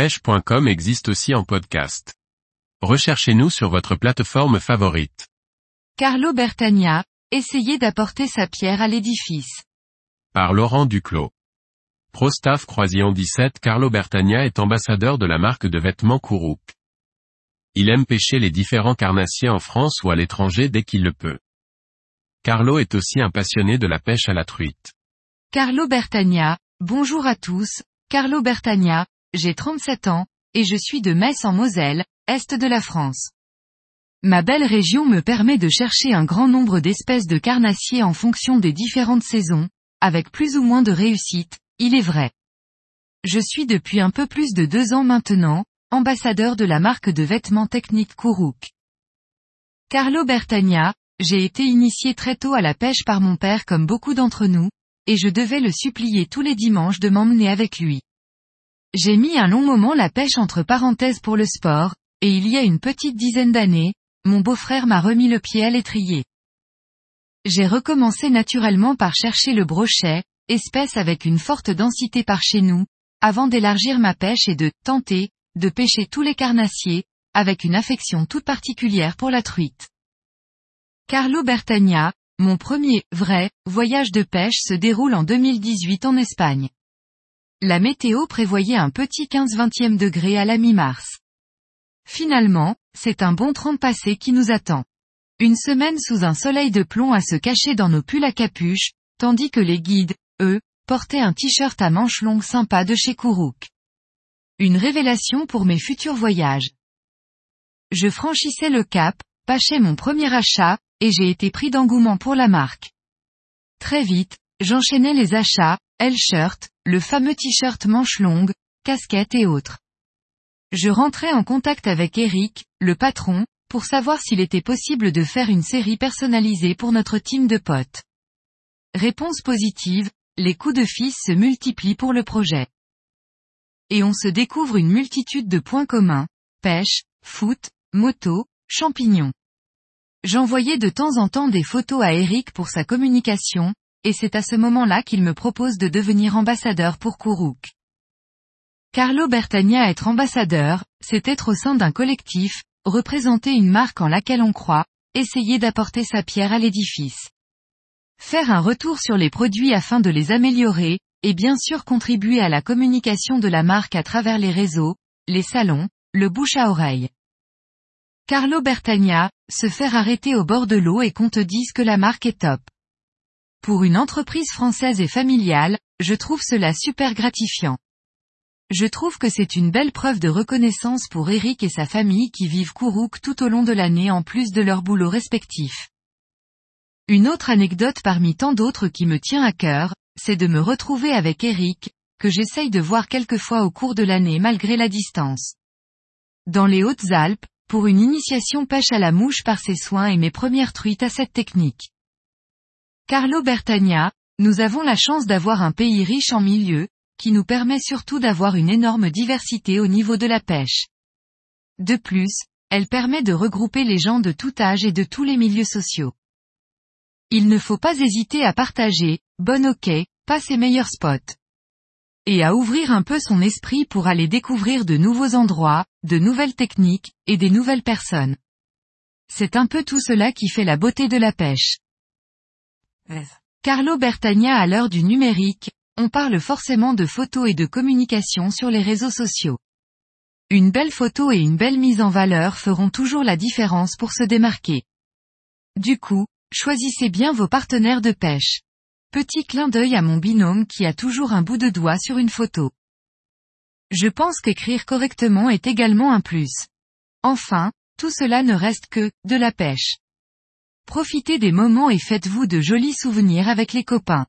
pêche.com existe aussi en podcast. Recherchez-nous sur votre plateforme favorite. Carlo Bertagna, essayez d'apporter sa pierre à l'édifice. Par Laurent Duclos. Prostaff Croisillon 17 Carlo Bertagna est ambassadeur de la marque de vêtements Kourouk. Il aime pêcher les différents carnassiers en France ou à l'étranger dès qu'il le peut. Carlo est aussi un passionné de la pêche à la truite. Carlo Bertagna, bonjour à tous, Carlo Bertagna, j'ai 37 ans, et je suis de Metz en Moselle, est de la France. Ma belle région me permet de chercher un grand nombre d'espèces de carnassiers en fonction des différentes saisons, avec plus ou moins de réussite, il est vrai. Je suis depuis un peu plus de deux ans maintenant, ambassadeur de la marque de vêtements techniques Kourouk. Carlo Bertagna, j'ai été initié très tôt à la pêche par mon père comme beaucoup d'entre nous, et je devais le supplier tous les dimanches de m'emmener avec lui. J'ai mis un long moment la pêche entre parenthèses pour le sport, et il y a une petite dizaine d'années, mon beau-frère m'a remis le pied à l'étrier. J'ai recommencé naturellement par chercher le brochet, espèce avec une forte densité par chez nous, avant d'élargir ma pêche et de tenter, de pêcher tous les carnassiers, avec une affection toute particulière pour la truite. Carlo Bertagna, mon premier, vrai, voyage de pêche se déroule en 2018 en Espagne. La météo prévoyait un petit 15-20e degré à la mi-mars. Finalement, c'est un bon 30 passé qui nous attend. Une semaine sous un soleil de plomb à se cacher dans nos pulls à capuche, tandis que les guides, eux, portaient un t-shirt à manches longues sympa de chez Kourouk. Une révélation pour mes futurs voyages. Je franchissais le cap, pâchais mon premier achat, et j'ai été pris d'engouement pour la marque. Très vite, j'enchaînais les achats, L-shirt, le fameux t-shirt manche longue, casquette et autres. Je rentrais en contact avec Eric, le patron, pour savoir s'il était possible de faire une série personnalisée pour notre team de potes. Réponse positive, les coups de fils se multiplient pour le projet. Et on se découvre une multitude de points communs, pêche, foot, moto, champignons. J'envoyais de temps en temps des photos à Eric pour sa communication, et c'est à ce moment-là qu'il me propose de devenir ambassadeur pour Kourouk. Carlo Bertagna être ambassadeur, c'est être au sein d'un collectif, représenter une marque en laquelle on croit, essayer d'apporter sa pierre à l'édifice. Faire un retour sur les produits afin de les améliorer, et bien sûr contribuer à la communication de la marque à travers les réseaux, les salons, le bouche à oreille. Carlo Bertagna, se faire arrêter au bord de l'eau et qu'on te dise que la marque est top. Pour une entreprise française et familiale, je trouve cela super gratifiant. Je trouve que c'est une belle preuve de reconnaissance pour Eric et sa famille qui vivent Kourouk tout au long de l'année en plus de leur boulot respectif. Une autre anecdote parmi tant d'autres qui me tient à cœur, c'est de me retrouver avec Eric, que j'essaye de voir quelquefois au cours de l'année malgré la distance. Dans les Hautes-Alpes, pour une initiation pêche à la mouche par ses soins et mes premières truites à cette technique. Carlo Bertagna, nous avons la chance d'avoir un pays riche en milieux, qui nous permet surtout d'avoir une énorme diversité au niveau de la pêche. De plus, elle permet de regrouper les gens de tout âge et de tous les milieux sociaux. Il ne faut pas hésiter à partager, bon ok, pas ses meilleurs spots. Et à ouvrir un peu son esprit pour aller découvrir de nouveaux endroits, de nouvelles techniques, et des nouvelles personnes. C'est un peu tout cela qui fait la beauté de la pêche. Carlo Bertagna à l'heure du numérique, on parle forcément de photos et de communication sur les réseaux sociaux. Une belle photo et une belle mise en valeur feront toujours la différence pour se démarquer. Du coup, choisissez bien vos partenaires de pêche. Petit clin d'œil à mon binôme qui a toujours un bout de doigt sur une photo. Je pense qu'écrire correctement est également un plus. Enfin, tout cela ne reste que, de la pêche. Profitez des moments et faites-vous de jolis souvenirs avec les copains.